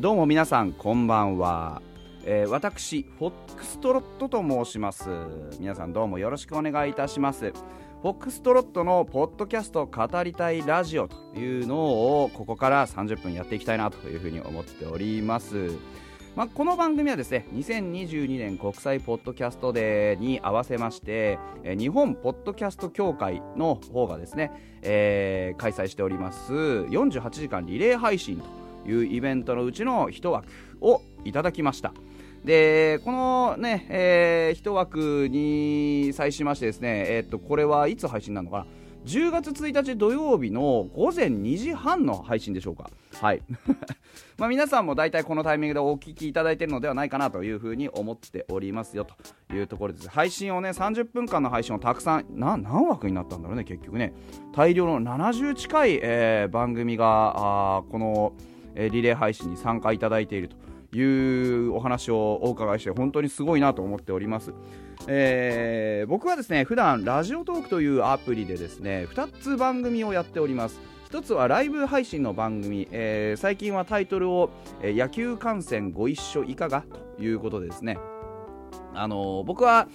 どうも皆さんこんばんは、えー、私フォックストロットと申します。皆さんどうもよろしくお願いいたします。フォックストロットのポッドキャスト語りたいラジオというのをここから30分やっていきたいなというふうに思っております。まあ、この番組はですね2022年国際ポッドキャストデーに合わせまして日本ポッドキャスト協会の方がですね、えー、開催しております。48時間リレー配信というイベントのうちの1枠をいただきましたでこのね、えー、1枠に際しましてですね、えー、っとこれはいつ配信なのかな？10月1日土曜日の午前2時半の配信でしょうか。はい。まあ皆さんも大体このタイミングでお聞きいただいているのではないかなというふうに思っておりますよというところです。配信をね、30分間の配信をたくさん、何枠になったんだろうね、結局ね。大量の70近い、えー、番組が、あこの、え、リレー配信に参加いただいていると。いうお話をお伺いして本当にすごいなと思っております。えー、僕はですね普段ラジオトークというアプリでですね2つ番組をやっております1つはライブ配信の番組、えー、最近はタイトルを、野球観戦ご一緒いかがということでですねあの僕は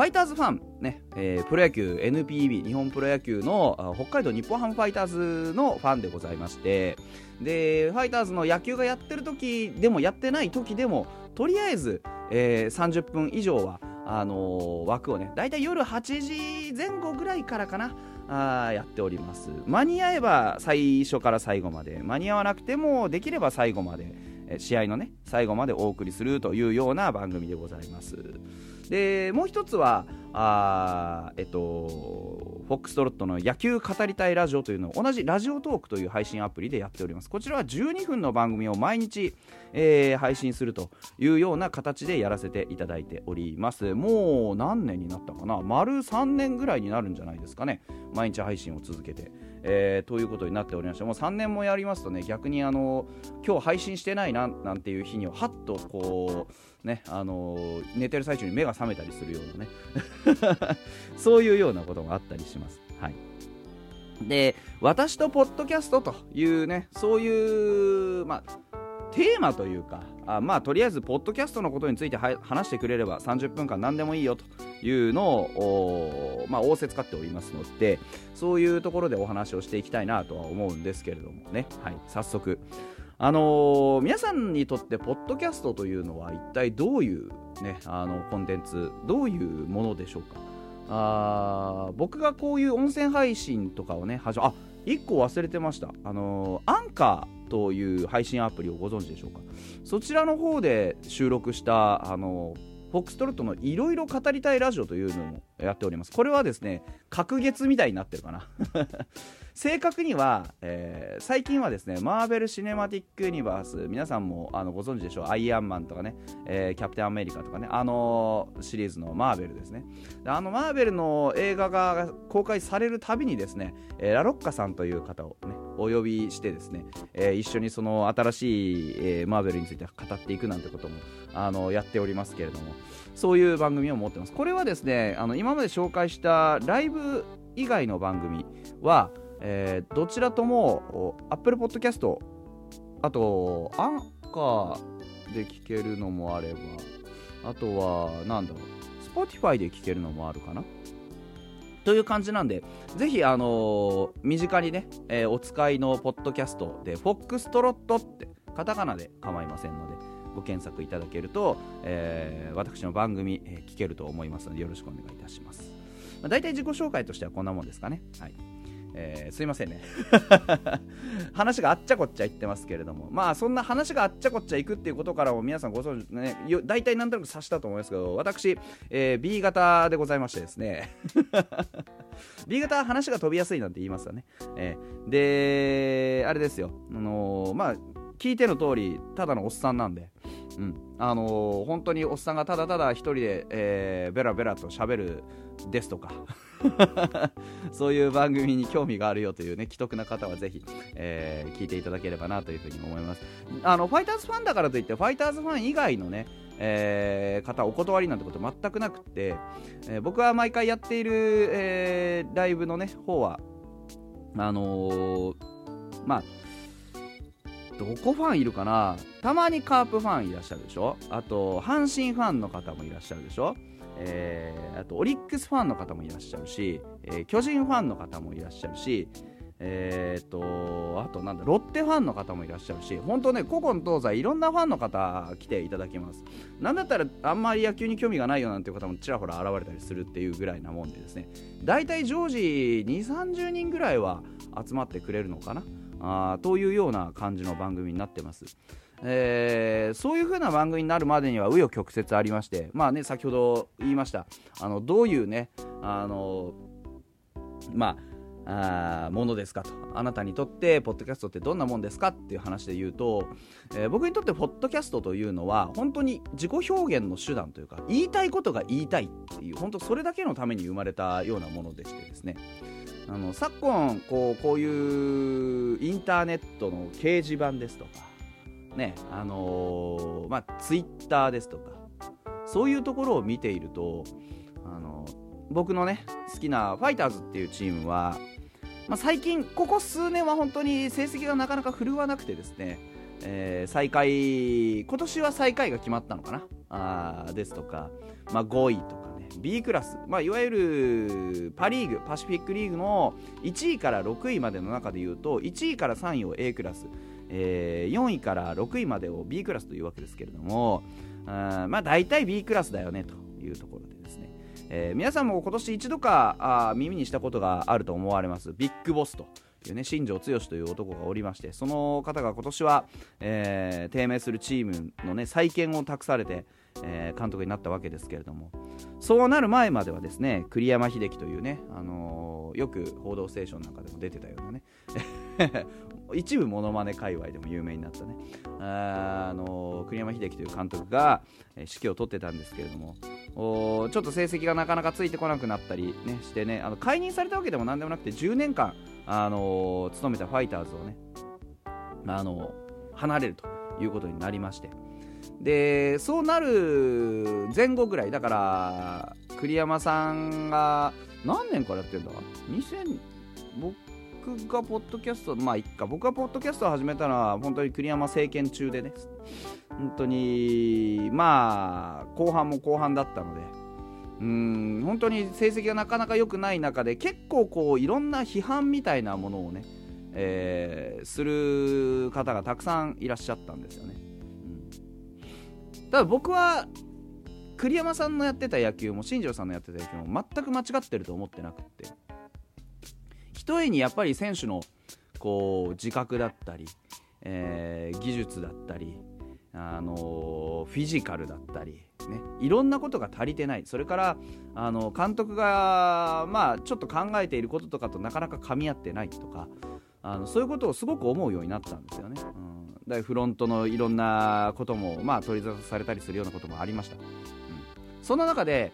ファイターズファン、ねえー、プロ野球 NPB 日本プロ野球の北海道日本ハムファイターズのファンでございましてでファイターズの野球がやってる時でもやってない時でもとりあえず、えー、30分以上はあのー、枠をねだいたい夜8時前後ぐらいからかなあやっております。間に合えば最初から最後まで間に合わなくてもできれば最後まで試合のね最後までお送りするというような番組でございます。でもう一つはあえっとフォックストロットの野球語りたいラジオというのを同じラジオトークという配信アプリでやっております。こちらは12分の番組を毎日、えー、配信するというような形でやらせていただいております。もう何年になったかな？丸3年ぐらいになるんじゃないですかね。毎日配信を続けて。えー、ということになっておりましてもう3年もやりますとね逆にあの今日配信してないななんていう日にははっとこうねあの寝てる最中に目が覚めたりするようなね そういうようなことがあったりします。はいで私とポッドキャストというねそういうまあテーマというかあまあとりあえずポッドキャストのことについて話してくれれば30分間何でもいいよというのをまあ、仰せ使っておりますのでそういうところでお話をしていきたいなとは思うんですけれどもね、はい、早速。あのー、皆さんにとってポッドキャストというのは一体どういう、ね、あのコンテンツどういうものでしょうか。あ僕がこういう音声配信とかをね始めあ1個忘れてました、あのー、アンカーという配信アプリをご存知でしょうか？そちらの方で収録したあのフォックストロットのいろいろ語りたいラジオというのもやっております。これはですね隔月みたいになってるかな。正確には、えー、最近はですねマーベル・シネマティック・ユニバース皆さんもあのご存知でしょう？アイアンマンとかね、えー、キャプテン・アメリカとかねあのシリーズのマーベルですね。あのマーベルの映画が公開されるたびにですね、え、ラロッカさんという方をお呼びしてですね、えー、一緒にその新しい、えー、マーベルについて語っていくなんてこともあのやっておりますけれどもそういう番組を持ってます。これはですねあの今まで紹介したライブ以外の番組はえー、どちらとも Apple Podcast あとアンカーで聞けるのもあればあとはなんだろう Spotify で聞けるのもあるかな？という感じなんで、ぜひ、あのー、身近にね、えー、お使いのポッドキャストで、フォックストロットって、カタカナで構いませんので、ご検索いただけると、えー、私の番組、え聞けると思いますので、よろしくお願いいたします。まあ、大体自己紹介としてはこんなもんですかね。はい。えー、すいませんね。話があっちゃこっちゃ言ってますけれども。まあそんな話があっちゃこっちゃいくっていうことからも皆さんご存知ね大体なんとなく察したと思いますけど私、えー、B 型でございましてですね。B 型は話が飛びやすいなんて言いますよね、えー、であれですよ。あの、まあ聞いての通りただのおっさんなんで。うん。あのー、本当におっさんがただただ一人で、えー、ベラベラと喋るですとか。そういう番組に興味があるよというね既得な方はぜひ、えー、聞いていただければなというふうに思います。あのファイターズファンだからといってファイターズファン以外のねえー、方お断りなんてこと全くなくて、えー、僕は毎回やっている、えー、ライブのね方はあのー、まあどこファンいるかな？たまにカープファンいらっしゃるでしょ？あと阪神ファンの方もいらっしゃるでしょ？えー、あとオリックスファンの方もいらっしゃるし、えー、巨人ファンの方もいらっしゃるし、えーと、あとなんだロッテファンの方もいらっしゃるし本当ね古今東西いろんなファンの方来ていただきます。なんだったらあんまり野球に興味がないよなんていう方もちらほら現れたりするっていうぐらいなもんでですね。大体常時2 3 0人ぐらいは集まってくれるのかな？あというような感じの番組になってます。えー、そういう風な番組になるまでには紆余曲折ありましてまあね先ほど言いましたあのどういうねあのまああものですかとあなたにとってポッドキャストってどんなもんですかっていう話で言うと、えー、僕にとってポッドキャストというのは本当に自己表現の手段というか言いたいことが言いたいっていう本当それだけのために生まれたようなものでしてですね。あの昨今こうこういうインターネットの掲示板ですとかねあのー、まあツイッターですとかそういうところを見ているとあの僕のね好きなファイターズっていうチームはまあ、最近、ここ数年は本当に成績がなかなか振るわなくてですね、えー、最下位、今年は最下位が決まったのかなあですとか、まあ、5位とか、B クラス、まあ、いわゆるパ・リーグ、パシフィックリーグの1位から6位までの中でいうと、1位から3位を A クラス、えー、4位から6位までを B クラスというわけですけれども、あまあ、大体 B クラスだよねというところで。えー、皆さんも今年一度かあ耳にしたことがあると思われますビッグボスというね新庄剛志という男がおりましてその方が今年は、えー、低迷するチームのね再建を託されて、えー、監督になったわけですけれどもそうなる前まではですね栗山英樹というね、あのー、よく「報道ステーション」なんかでも出てたようなね一部モノマネ界隈でも有名になったね。あの栗山英樹という監督が、え指揮を執ってたんですけれどもおちょっと成績がなかなかついてこなくなったり、ね、してねあの解任されたわけでもなんでもなくて10年間、あの務めたファイターズをね、あの離れるということになりまして。でそうなる前後ぐらいだから栗山さんが何年からやってるんだ？2000僕がポッドキャストまあいっか。僕がポッドキャストを始めたのは本当に栗山政権中でね。本当にまあ後半も後半だったので。うん本当に成績がなかなか良くない中で結構こういろんな批判みたいなものをね、えー、する方がたくさんいらっしゃったんですよね、うん、ただ僕は栗山さんのやってた野球も新庄さんのやってた野球も全く間違ってると思ってなくって。ひとえにやっぱり選手のこう自覚だったり、えー、技術だったり、あのフィジカルだったり、ね、いろんなことが足りてないそれからあの監督が、まあ、ちょっと考えていることとかとなかなか噛み合ってないとかあのそういうことをすごく思うようになったんですよね。うん、フロントのいろんなことも、まあ、取り沙汰されたりするようなこともありました。うん、そんな中で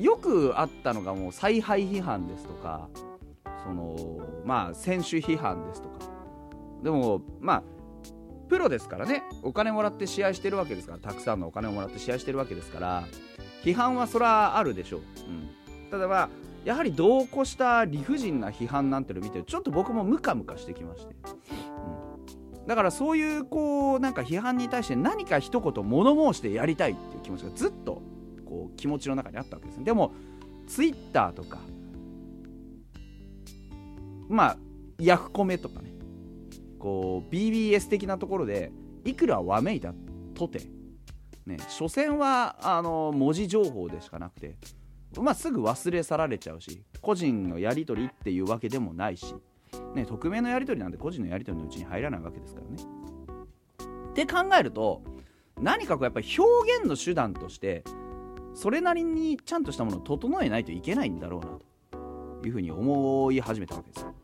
よくあったのがもう采配批判ですとかそのまあ選手批判ですとか。でもまあプロですからね。お金もらって試合してるわけですから。たくさんのお金をもらって試合してるわけですから。批判はそらあるでしょう、うん、ただまあやはり度を越した理不尽な批判なんてのを見てちょっと僕もムカムカしてきまして、うん、だからそういうこうなんか批判に対して何か一言物申してやりたいっていう気持ちがずっとこう気持ちの中にあったわけですね。でもツイッターとかまあヤフコメとかねこう BBS 的なところでいくらわめいたとてね所詮はあの文字情報でしかなくてまあ、すぐ忘れ去られちゃうし個人のやり取りっていうわけでもないし、ね、匿名のやり取りなんて個人のやり取りのうちに入らないわけですからね。って考えると何かこうやっぱり表現の手段としてそれなりにちゃんとしたものを整えないといけないんだろうなというふうに思い始めたわけですよ。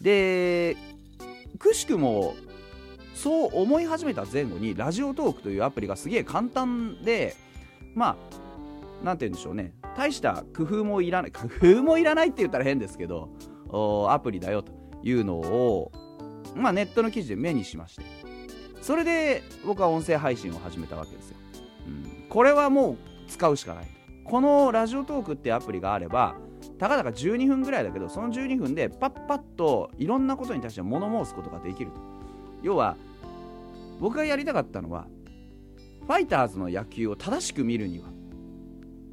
でくしくもそう思い始めた前後にラジオトークというアプリがすげえ簡単でまあ何て言うんでしょうね。大した工夫もいらない工夫もいらないって言ったら変ですけどアプリだよというのを、まあ、ネットの記事で目にしまして。それで僕は音声配信を始めたわけですよ、うん、これはもう使うしかない。このラジオトークってアプリがあればたかだか12分ぐらいだけどその12分でパッパッといろんなことに対して物申すことができると要は僕がやりたかったのはファイターズの野球を正しく見るには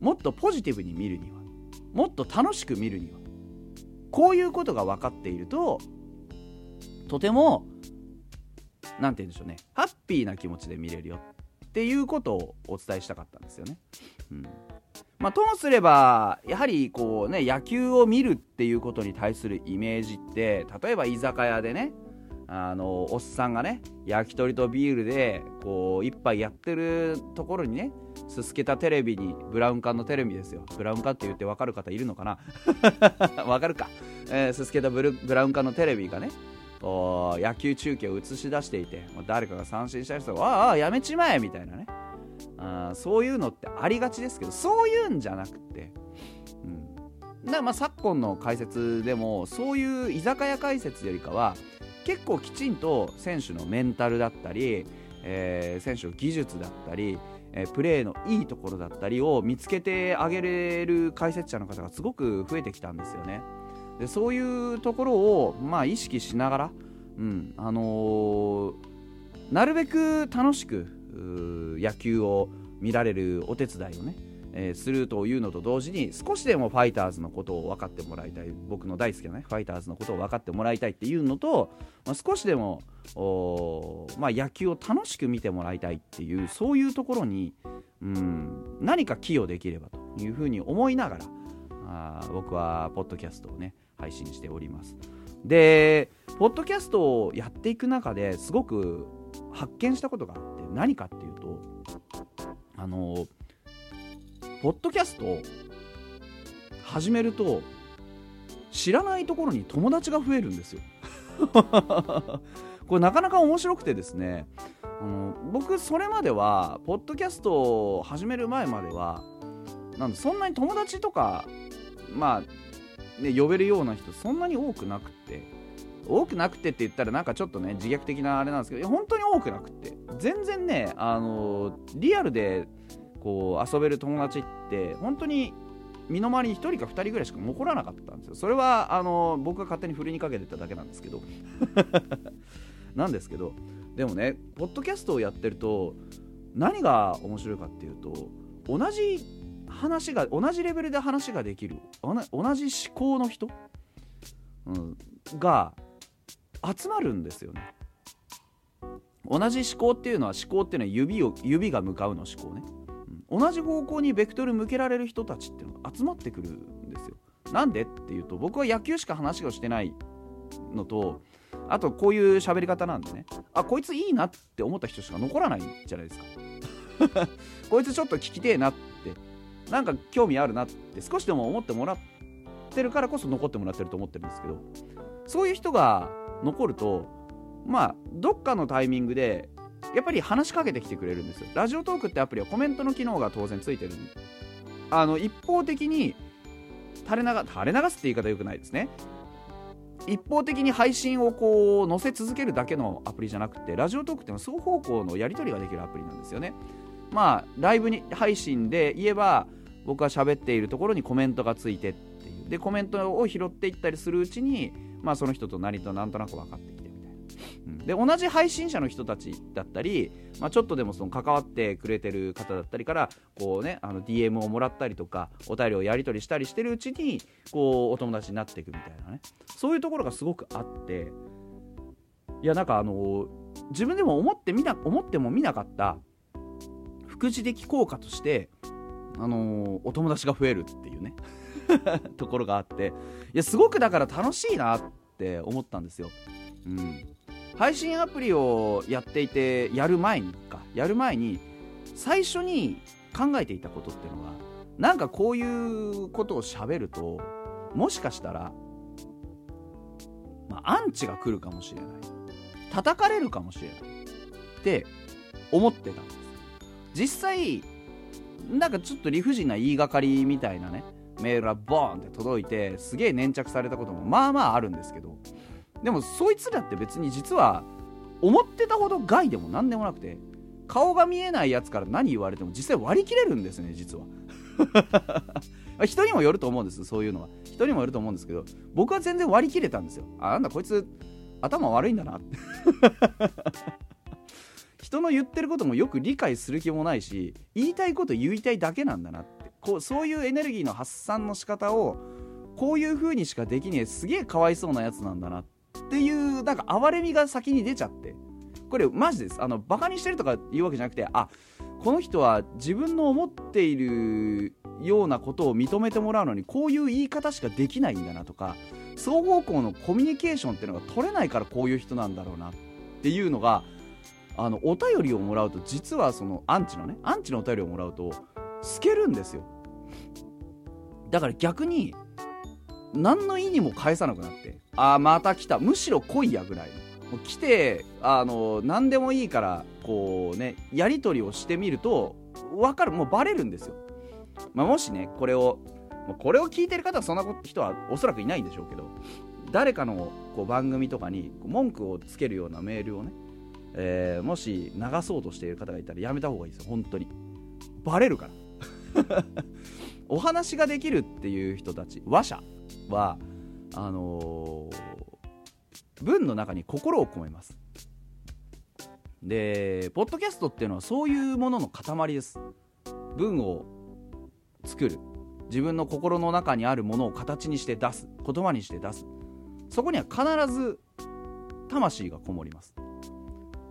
もっとポジティブに見るにはもっと楽しく見るにはこういうことが分かっているととても何て言うんでしょうねハッピーな気持ちで見れるよっていうことをお伝えしたかったんですよね。うんまあ、ともすればやはりこうね野球を見るっていうことに対するイメージって例えば居酒屋でねあのおっさんがね焼き鳥とビールでこう一杯やってるところにねすすけたテレビにブラウン管のテレビですよ。ブラウン管って言って分かる方いるのかな？分かるか、えー、すすけたブラウン管のテレビがねこう野球中継を映し出していて誰かが三振した人が「ああやめちまえ」みたいなね。あそういうのってありがちですけどそういうんじゃなくて、うん、だまあ昨今の解説でもそういう居酒屋解説よりかは結構きちんと選手のメンタルだったり、えー、選手の技術だったり、えー、プレーのいいところだったりを見つけてあげれる解説者の方がすごく増えてきたんですよね。でそういうところを、まあ、意識しながら、うんあのー、なるべく楽しく野球を見られるお手伝いをねえー、するというのと同時に少しでもファイターズのことを分かってもらいたい僕の大好きなねファイターズのことを分かってもらいたいっていうのと、まあ、少しでもまあ、野球を楽しく見てもらいたいっていうそういうところにうん何か寄与できればというふうに思いながらあ僕はポッドキャストをね配信しております。でポッドキャストをやっていく中ですごく発見したことがあって何かっていうとあのポッドキャスト始めると知らないところに友達が増えるんですよ。これなかなか面白くてですねあの僕それまではポッドキャストを始める前まではなんそんなに友達とかまあね呼べるような人そんなに多くなくて多くなくてって言ったらなんかちょっとね自虐的なあれなんですけど本当に多くなくて。全然ねあのリアルでこう遊べる友達って本当に身の回りに1人か2人ぐらいしか残らなかったんですよ。それはあの僕が勝手に振りにかけてただけなんですけど。なんですけどでもねポッドキャストをやってると何が面白いかっていうと同じ話が同じレベルで話ができる同じ思考の人、うん、が集まるんですよね。同じ思考っていうのは思考っていうのは指を指が向かうの思考ね。同じ方向にベクトル向けられる人たちっていうのが集まってくるんですよ。なんでっていうと僕は野球しか話をしてないのとあとこういう喋り方なんでね。あこいついいなって思った人しか残らないじゃないですか。こいつちょっと聞きてえなってなんか興味あるなって少しでも思ってもらってるからこそ残ってもらってると思ってるんですけどそういう人が残るとまあどっかのタイミングでやっぱり話しかけてきてくれるんですよ。ラジオトークってアプリはコメントの機能が当然ついてるあの一方的に垂れ流垂れ流すって言い方よくないですね。一方的に配信をこう載せ続けるだけのアプリじゃなくてラジオトークっての双方向のやり取りができるアプリなんですよね。まあライブに配信で言えば僕が喋っているところにコメントがついてっていう。でコメントを拾っていったりするうちにまあその人と何となんとなく分かってきてみたいな。で同じ配信者の人たちだったり、まあ、ちょっとでもその関わってくれてる方だったりからこう、ね、あの DM をもらったりとかお便りをやり取りしたりしてるうちにこうお友達になっていくみたいなね。そういうところがすごくあって。いやなんかあの自分でも思ってみな思ってもみなかった副次的効果としてあのお友達が増えるっていうね。ところがあっていやすごくだから楽しいなって思ったんですよ。うん。配信アプリをやっていてやる前にかやる前に最初に考えていたことっていうのはなんかこういうことをしゃべるともしかしたら、まあ、アンチが来るかもしれない。叩かれるかもしれないって思ってたんです。実際なんかちょっと理不尽な言いがかりみたいなねメールがボーンって届いてすげえ粘着されたこともまあまああるんですけどでもそいつらって別に実は思ってたほど害でも何でもなくて顔が見えないやつから何言われても実際割り切れるんですね実は。人にもよると思うんですそういうのは。人にもよると思うんですけど僕は全然割り切れたんですよ。あなんだこいつ頭悪いんだなって。人の言ってることもよく理解する気もないし言いたいこと言いたいだけなんだなって。こうそういうエネルギーの発散の仕方をこういう風にしかできねえすげえかわいそうなやつなんだなっていうなんか哀れみが先に出ちゃって。これマジです。あのバカにしてるとか言うわけじゃなくてあこの人は自分の思っているようなことを認めてもらうのにこういう言い方しかできないんだなとか双方向のコミュニケーションっていうのが取れないからこういう人なんだろうなっていうのがあのお便りをもらうと実はそのアンチのねアンチのお便りをもらうと透けるんですよ。だから逆に何の意にも返さなくなってああまた来た。むしろ来いやぐらい。もう来てあの何でもいいからこうねやり取りをしてみると分かる。もうバレるんですよ、まあ、もしねこれをこれを聞いてる方はそんな人はおそらくいないんでしょうけど誰かのこう番組とかに文句をつけるようなメールをね、えー、もし流そうとしている方がいたらやめた方がいいですよ。本当に。バレるから。お話ができるっていう人たち話者はあのー、文の中に心を込めます。でポッドキャストっていうのはそういうものの塊です。文を作る。自分の心の中にあるものを形にして出す。言葉にして出す。そこには必ず魂がこもります。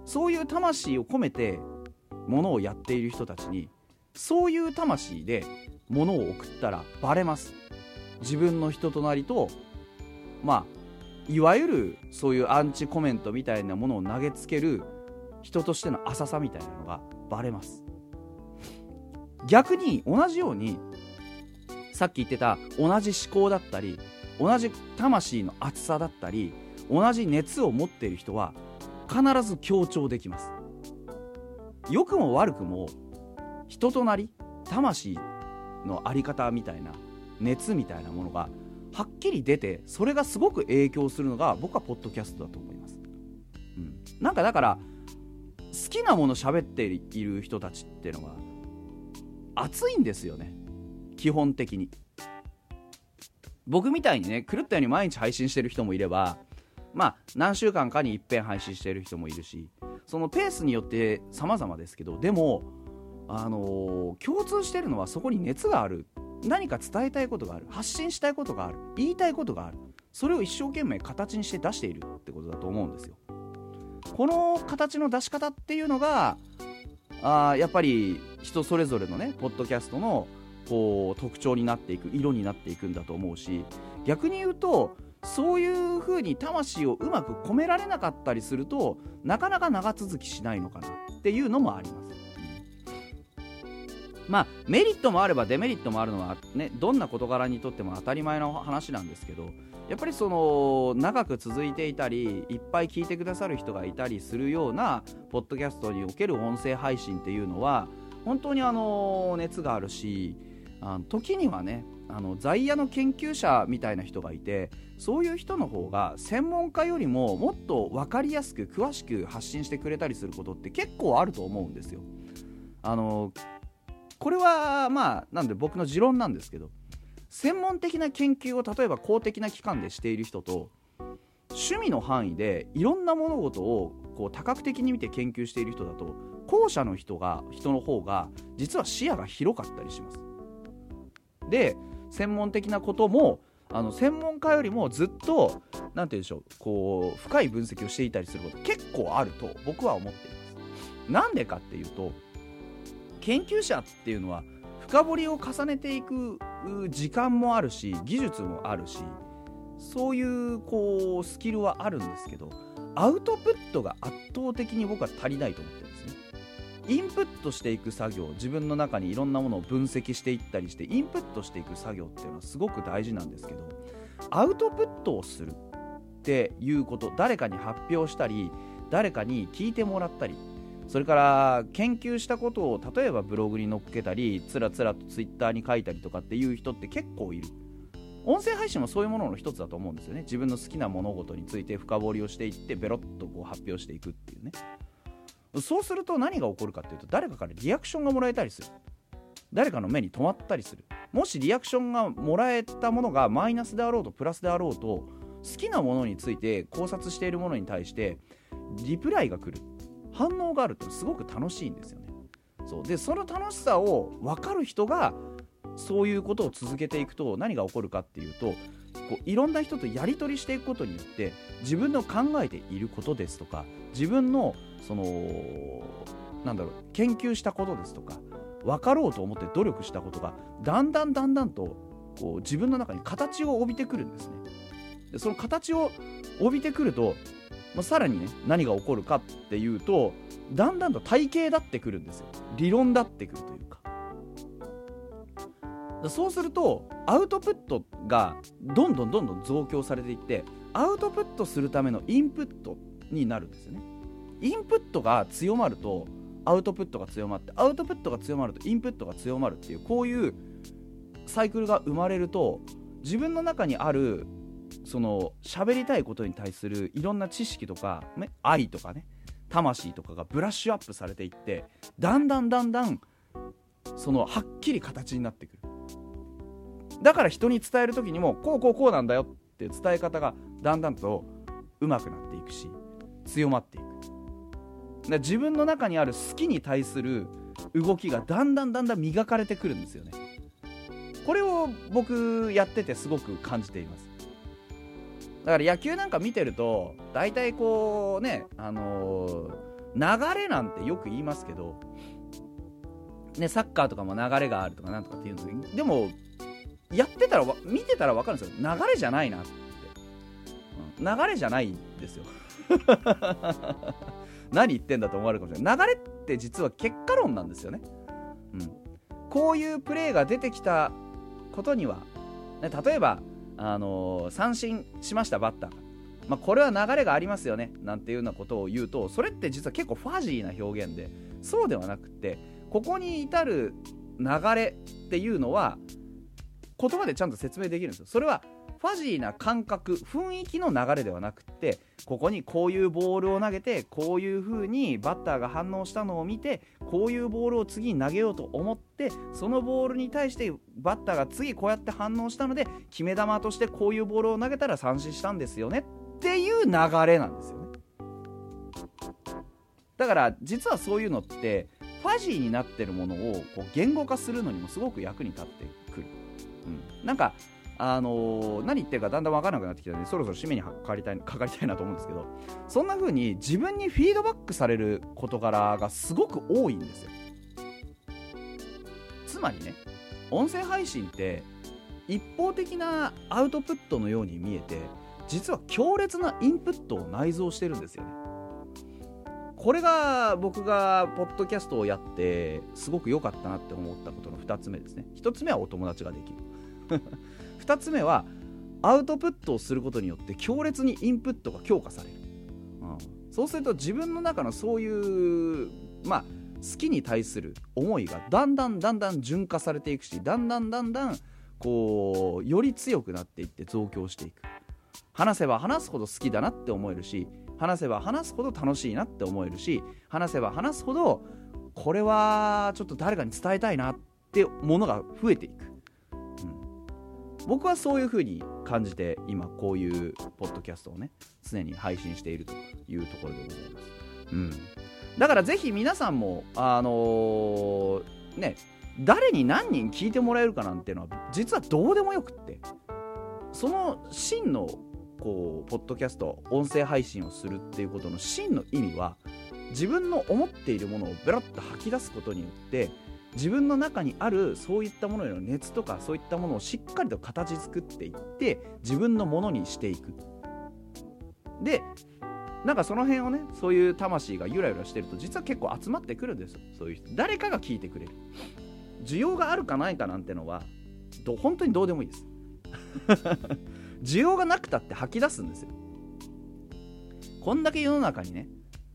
そういう魂を込めてものをやっている人たちにそういう魂でものを送ったらバレます。自分の人となりとまあいわゆるそういうアンチコメントみたいなものを投げつける人としての浅さみたいなのがバレます。逆に同じようにさっき言ってた同じ思考だったり同じ魂の厚さだったり同じ熱を持っている人は必ず強調できます。良くも悪くも人となり魂の在り方みたいな熱みたいなものがはっきり出てそれがすごく影響するのが僕はポッドキャストだと思います、うん、なんかだから好きなもの喋っている人たちっていうのは熱いんですよね。基本的に。僕みたいにね狂ったように毎日配信してる人もいればまあ何週間かにいっぺん配信してる人もいるしそのペースによって様々ですけどでもあの、共通してるのはそこに熱がある。何か伝えたいことがある。発信したいことがある。言いたいことがある。それを一生懸命形にして出しているってことだと思うんですよ。この形の出し方っていうのがあやっぱり人それぞれのねポッドキャストのこう特徴になっていく色になっていくんだと思うし逆に言うとそういう風に魂をうまく込められなかったりするとなかなか長続きしないのかなっていうのもあります。まあメリットもあればデメリットもあるのはねどんな事柄にとっても当たり前の話なんですけどやっぱりその長く続いていたりいっぱい聞いてくださる人がいたりするようなポッドキャストにおける音声配信っていうのは本当にあの熱があるしあの時にはねあの在野の研究者みたいな人がいてそういう人の方が専門家よりももっと分かりやすく詳しく発信してくれたりすることって結構あると思うんですよ。あのこれはまあなんで僕の持論なんですけど専門的な研究を例えば公的な機関でしている人と趣味の範囲でいろんな物事をこう多角的に見て研究している人だと後者の人が人の方が実は視野が広かったりします。で専門的なこともあの専門家よりもずっと何て言うんでしょうこう深い分析をしていたりすること結構あると僕は思っています。なんでかっていうと研究者っていうのは深掘りを重ねていく時間もあるし技術もあるしそういうこうスキルはあるんですけどアウトプットが圧倒的に僕は足りないと思ってるんですね。インプットしていく作業自分の中にいろんなものを分析していったりしてインプットしていく作業っていうのはすごく大事なんですけどアウトプットをするっていうこと誰かに発表したり誰かに聞いてもらったりそれから研究したことを例えばブログに載っけたりつらつらとツイッターに書いたりとかっていう人って結構いる。音声配信もそういうものの一つだと思うんですよね。自分の好きな物事について深掘りをしていってベロッとこう発表していくっていうね。そうすると何が起こるかっていうと誰かからリアクションがもらえたりする。誰かの目に留まったりする。もしリアクションがもらえたものがマイナスであろうとプラスであろうと好きなものについて考察しているものに対してリプライが来る。反応があるとすごく楽しいんですよね。そう。でその楽しさを分かる人がそういうことを続けていくと何が起こるかっていうとこういろんな人とやり取りしていくことによって自分の考えていることですとか自分のそのなんだろう研究したことですとか分かろうと思って努力したことがだんだんだんだんとこう自分の中に形を帯びてくるんですね。でその形を帯びてくると、まあ、さらにね何が起こるかっていうとだんだんと体系だってくるんですよ。理論だってくるというか。そうするとアウトプットがどんどんどんどん増強されていってアウトプットするためのインプットになるんですよね。インプットが強まるとアウトプットが強まってアウトプットが強まるとインプットが強まるっていうこういうサイクルが生まれると自分の中にあるその喋りたいことに対するいろんな知識とか、ね、愛とかね魂とかがブラッシュアップされていってだんだんだんだんそのはっきり形になってくる。だから人に伝える時にもこうこうこうなんだよって伝え方がだんだんと上手くなっていくし強まっていく。だ自分の中にある好きに対する動きがだんだんだんだん磨かれてくるんですよね。これを僕やっててすごく感じています。だから野球なんか見てると大体こうねあのー、流れなんてよく言いますけどねサッカーとかも流れがあるとかなんとかっていうんですけどでもやってたら見てたら分かるんですよ。流れじゃないなって、流れじゃないんですよ。何言ってんだと思われるかもしれない。流れって実は結果論なんですよね、うん、こういうプレーが出てきたことには、ね、例えばあの、三振しましたバッター。まあ、これは流れがありますよねなんていうようなことを言うとそれって実は結構ファジーな表現でそうではなくてここに至る流れっていうのは言葉でちゃんと説明できるんですよ。それはファジーな感覚雰囲気の流れではなくってここにこういうボールを投げてこういう風にバッターが反応したのを見てこういうボールを次に投げようと思ってそのボールに対してバッターが次こうやって反応したので決め球としてこういうボールを投げたら三振したんですよね。っていう流れなんですよね。だから実はそういうのってファジーになってるものをこう言語化するのにもすごく役に立ってくる、うん、なんかあのー、何言ってるかだんだん分からなくなってきたのでそろそろ締めにかかりたいかかりたいなと思うんですけどそんな風に自分にフィードバックされる事柄がすごく多いんですよ。つまりね音声配信って一方的なアウトプットのように見えて実は強烈なインプットを内蔵してるんですよね。これが僕がポッドキャストをやってすごく良かったなって思ったことの2つ目ですね。1つ目はお友達ができる。2つ目はアウトプットをすることによって強烈にインプットが強化される、うん、そうすると自分の中のそういうまあ好きに対する思いがだんだんだんだん純化されていくしだんだんだんだんこうより強くなっていって増強していく。話せば話すほど好きだなって思えるし話せば話すほど楽しいなって思えるし話せば話すほどこれはちょっと誰かに伝えたいなってものが増えていく。僕はそういうふうに感じて今こういうポッドキャストをね常に配信しているというところでございます、うん、だからぜひ皆さんもあのー、ね誰に何人聞いてもらえるかなんていうのは実はどうでもよくって。その真のこうポッドキャスト音声配信をするっていうことの真の意味は自分の思っているものをベロッと吐き出すことによって自分の中にあるそういったものへの熱とかそういったものをしっかりと形作っていって自分のものにしていく。でなんかその辺をねそういう魂がゆらゆらしてると実は結構集まってくるんですよそういう人。誰かが聞いてくれる。需要があるかないかなんてのはど本当にどうでもいいです。需要がなくたって吐き出すんですよ。こんだけ世の中にね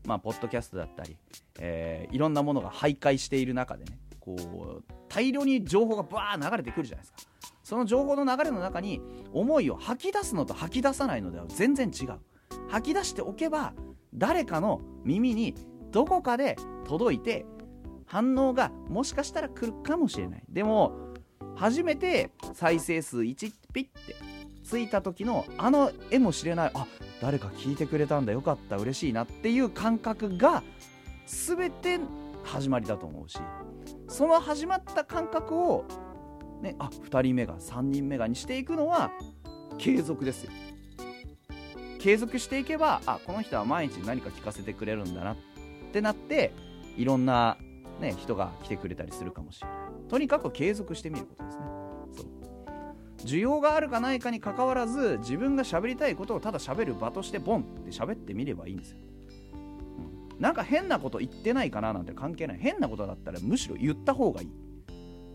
まあポッドキャストだったり、えー、いろんなものが徘徊している中でねこう大量に情報がバー流れてくるじゃないですか。その情報の流れの中に思いを吐き出すのと吐き出さないのでは全然違う。吐き出しておけば誰かの耳にどこかで届いて反応がもしかしたら来るかもしれない。でも初めて再生数1ピッてついた時のあの絵もしれない。あ誰か聞いてくれたんだ。よかった。嬉しいな。っていう感覚が全て始まりだと思うしその始まった感覚を、ね、あ2人目が3人目がにしていくのは継続ですよ。継続していけばあこの人は毎日何か聞かせてくれるんだなってなっていろんな、ね、人が来てくれたりするかもしれない。とにかく継続してみることですね。需要があるかないかにかかわらず自分が喋りたいことをただ喋る場としてボンって喋ってみればいいんですよ、なんか変なこと言ってないかななんて関係ない。変なことだったらむしろ言った方がいい。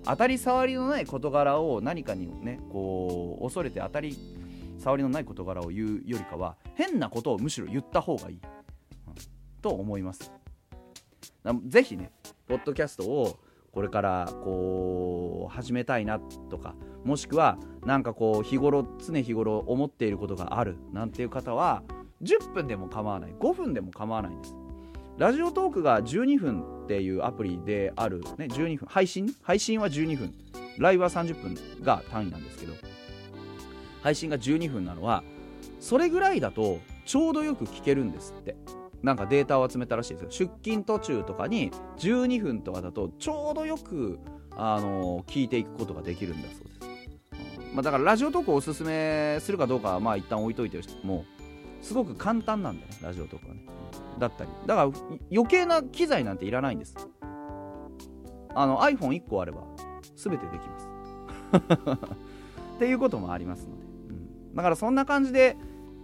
当たり障りのない事柄を何かにねこう恐れて当たり触りのない事柄を言うよりかは変なことをむしろ言った方がいい、うん、と思います。ぜひねポッドキャストをこれからこう始めたいなとかもしくはなんかこう日頃常日頃思っていることがあるなんていう方は10分でも構わない。5分でも構わないんです。ラジオトークが12分っていうアプリである、ね、12分配信？配信は12分。ライブは30分が単位なんですけど。配信が12分なのはそれぐらいだとちょうどよく聞けるんですって。なんかデータを集めたらしいですよ。出勤途中とかに12分とかだとちょうどよく、あの聞いていくことができるんだそうです、うん。まあ、だからラジオトークをおすすめするかどうかはまあ一旦置いといてもすごく簡単なんだよねラジオトークはね。だったり。だから余計な機材なんていらないんです。あの iPhone1 個あれば全てできます。っていうこともありますので。うん。だからそんな感じで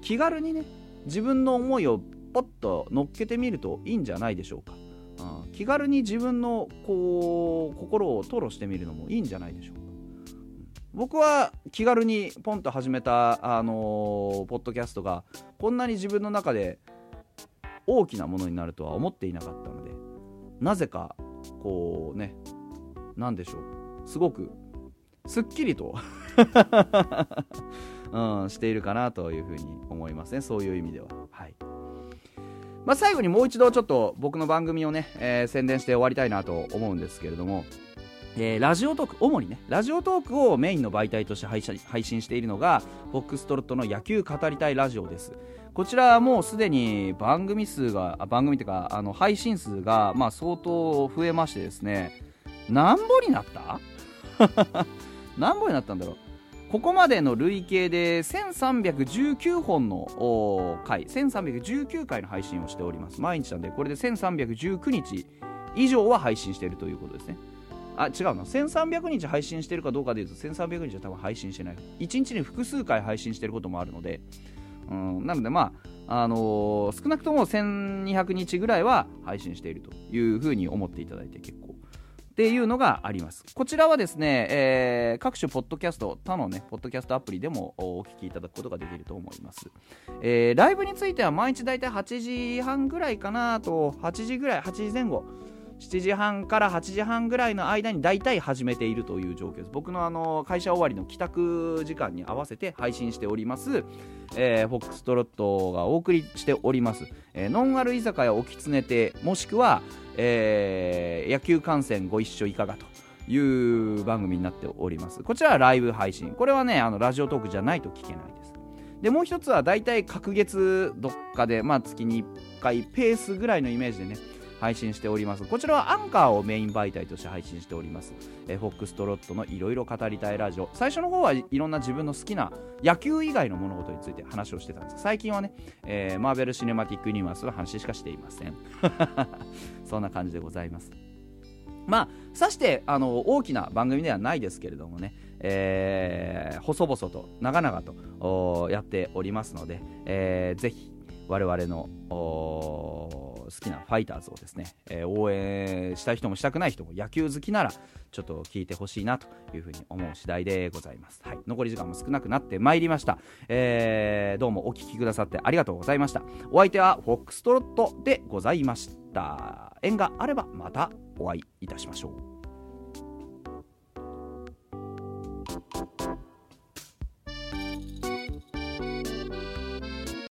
気軽にね自分の思いをポッと乗っけてみるといいんじゃないでしょうか、うん、気軽に自分のこう心を吐露してみるのもいいんじゃないでしょうか、僕は気軽にポンと始めた、あのー、ポッドキャストがこんなに自分の中で大きなものになるとは思っていなかったのでなぜかこうね何でしょう。すごくすっきりと うん、しているかなというふうに思いますね。そういう意味では。はい。まあ、最後にもう一度ちょっと僕の番組をね、えー、宣伝して終わりたいなと思うんですけれども、えー、ラジオトーク主にねラジオトークをメインの媒体として配信しているのがフォックストロットの野球語りたいラジオです。こちらはもうすでに番組数が番組っていうかあの配信数がまあ相当増えましてですね。何本になった？何本になったんだろう？ここまでの累計で1319本の回1319回の配信をしております。毎日なんでこれで1319日以上は配信しているということですね。あ違うな。1300日配信してるかどうかでいうと1300日は多分配信してない。1日に複数回配信してることもあるのでうんなのでまああのー、少なくとも1200日ぐらいは配信しているというふうに思っていただいて結構っていうのがあります。こちらはですね、えー、各種ポッドキャスト、他のね、ポッドキャストアプリでもお聞きいただくことができると思います。えー、ライブについては毎日だいたい8時半ぐらいかなと、8時ぐらい、8時前後。7時半から8時半ぐらいの間に大体始めているという状況です。僕のあの会社終わりの帰宅時間に合わせて配信しております、えー、フォックストロットがお送りしております、えー、ノンアル居酒屋おきつね亭もしくは、えー、野球観戦ご一緒いかがという番組になっております。こちらはライブ配信。これはねあのラジオトークじゃないと聞けないです。でもう一つは大体隔月どっかで、まあ、月に1回ペースぐらいのイメージでね配信しております。こちらはアンカーをメイン媒体として配信しております、えフォックストロットのいろいろ語りたいラジオ。最初の方はいろんな自分の好きな野球以外の物事について話をしてたんです。最近はね、えー、マーベル・シネマティック・ユニバースの話しかしていません。そんな感じでございます。まあ、さしてあの大きな番組ではないですけれどもね、えー、細々と長々とやっておりますので、えー、ぜひ我々の好きなファイターズをですね、えー、応援したい人もしたくない人も野球好きならちょっと聞いてほしいなというふうに思う次第でございます、はい、残り時間も少なくなってまいりました、えー、どうもお聴きくださってありがとうございました。お相手はフォックストロットでございました。縁があればまたお会いいたしましょう。